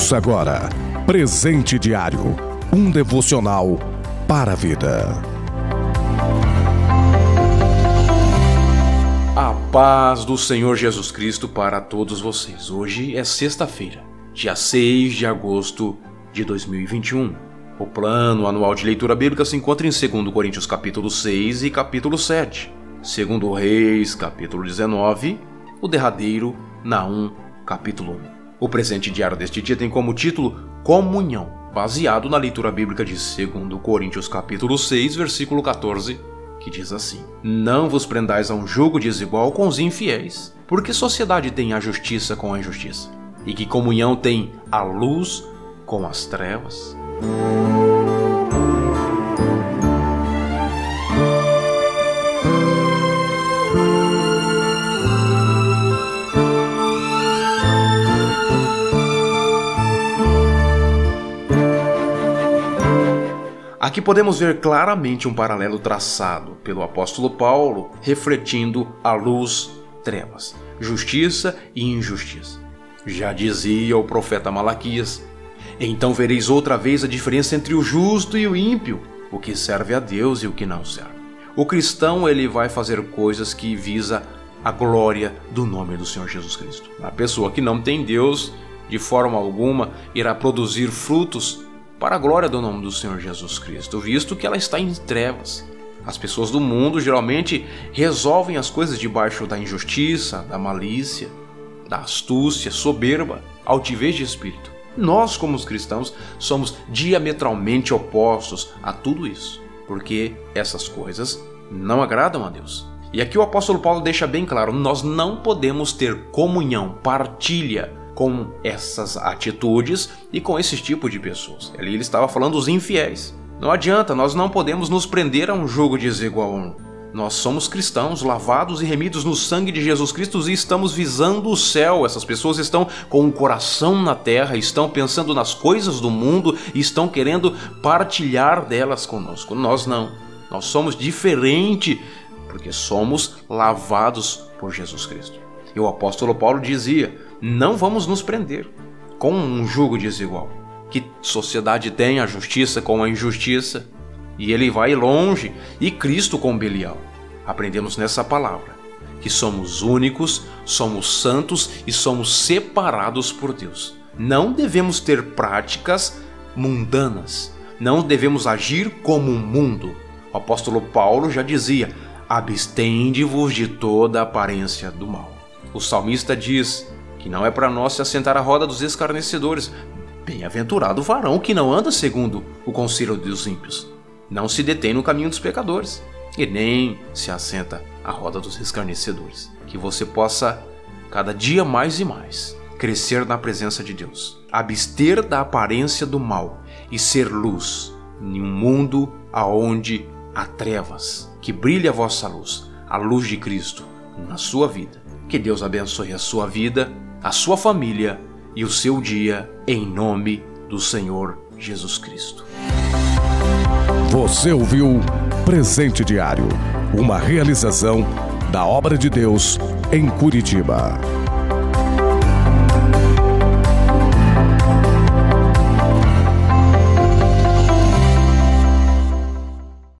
Ouça agora Presente Diário um devocional para a vida. A paz do Senhor Jesus Cristo para todos vocês. Hoje é sexta-feira, dia 6 de agosto de 2021. O plano anual de leitura bíblica se encontra em 2 Coríntios capítulo 6 e capítulo 7. Segundo Reis, capítulo 19, o derradeiro Naum, capítulo 1. O presente diário deste dia tem como título Comunhão, baseado na leitura bíblica de 2 Coríntios capítulo 6, versículo 14, que diz assim: Não vos prendais a um jugo desigual com os infiéis, porque sociedade tem a justiça com a injustiça, e que comunhão tem a luz com as trevas. Aqui podemos ver claramente um paralelo traçado pelo apóstolo Paulo, refletindo a luz, trevas, justiça e injustiça. Já dizia o profeta Malaquias: Então vereis outra vez a diferença entre o justo e o ímpio, o que serve a Deus e o que não serve. O cristão ele vai fazer coisas que visa a glória do nome do Senhor Jesus Cristo. A pessoa que não tem Deus, de forma alguma, irá produzir frutos para a glória do nome do Senhor Jesus Cristo, visto que ela está em trevas. As pessoas do mundo geralmente resolvem as coisas debaixo da injustiça, da malícia, da astúcia, soberba, altivez de espírito. Nós, como os cristãos, somos diametralmente opostos a tudo isso, porque essas coisas não agradam a Deus. E aqui o apóstolo Paulo deixa bem claro: nós não podemos ter comunhão, partilha com essas atitudes e com esse tipo de pessoas. Ali ele estava falando dos infiéis. Não adianta, nós não podemos nos prender a um jogo desigual. Nós somos cristãos, lavados e remidos no sangue de Jesus Cristo e estamos visando o céu. Essas pessoas estão com o coração na terra, estão pensando nas coisas do mundo e estão querendo partilhar delas conosco. Nós não. Nós somos diferente porque somos lavados por Jesus Cristo. E o apóstolo Paulo dizia: não vamos nos prender com um jugo desigual. Que sociedade tem a justiça com a injustiça? E ele vai longe, e Cristo com Belial. Aprendemos nessa palavra que somos únicos, somos santos e somos separados por Deus. Não devemos ter práticas mundanas, não devemos agir como um mundo. O apóstolo Paulo já dizia: abstende-vos de toda aparência do mal. O salmista diz que não é para nós se assentar à roda dos escarnecedores. Bem-aventurado o varão que não anda segundo o conselho dos ímpios, não se detém no caminho dos pecadores, e nem se assenta à roda dos escarnecedores. Que você possa, cada dia mais e mais, crescer na presença de Deus, abster da aparência do mal e ser luz em um mundo aonde há trevas. Que brilhe a vossa luz, a luz de Cristo na sua vida que Deus abençoe a sua vida, a sua família e o seu dia, em nome do Senhor Jesus Cristo. Você ouviu Presente Diário, uma realização da obra de Deus em Curitiba.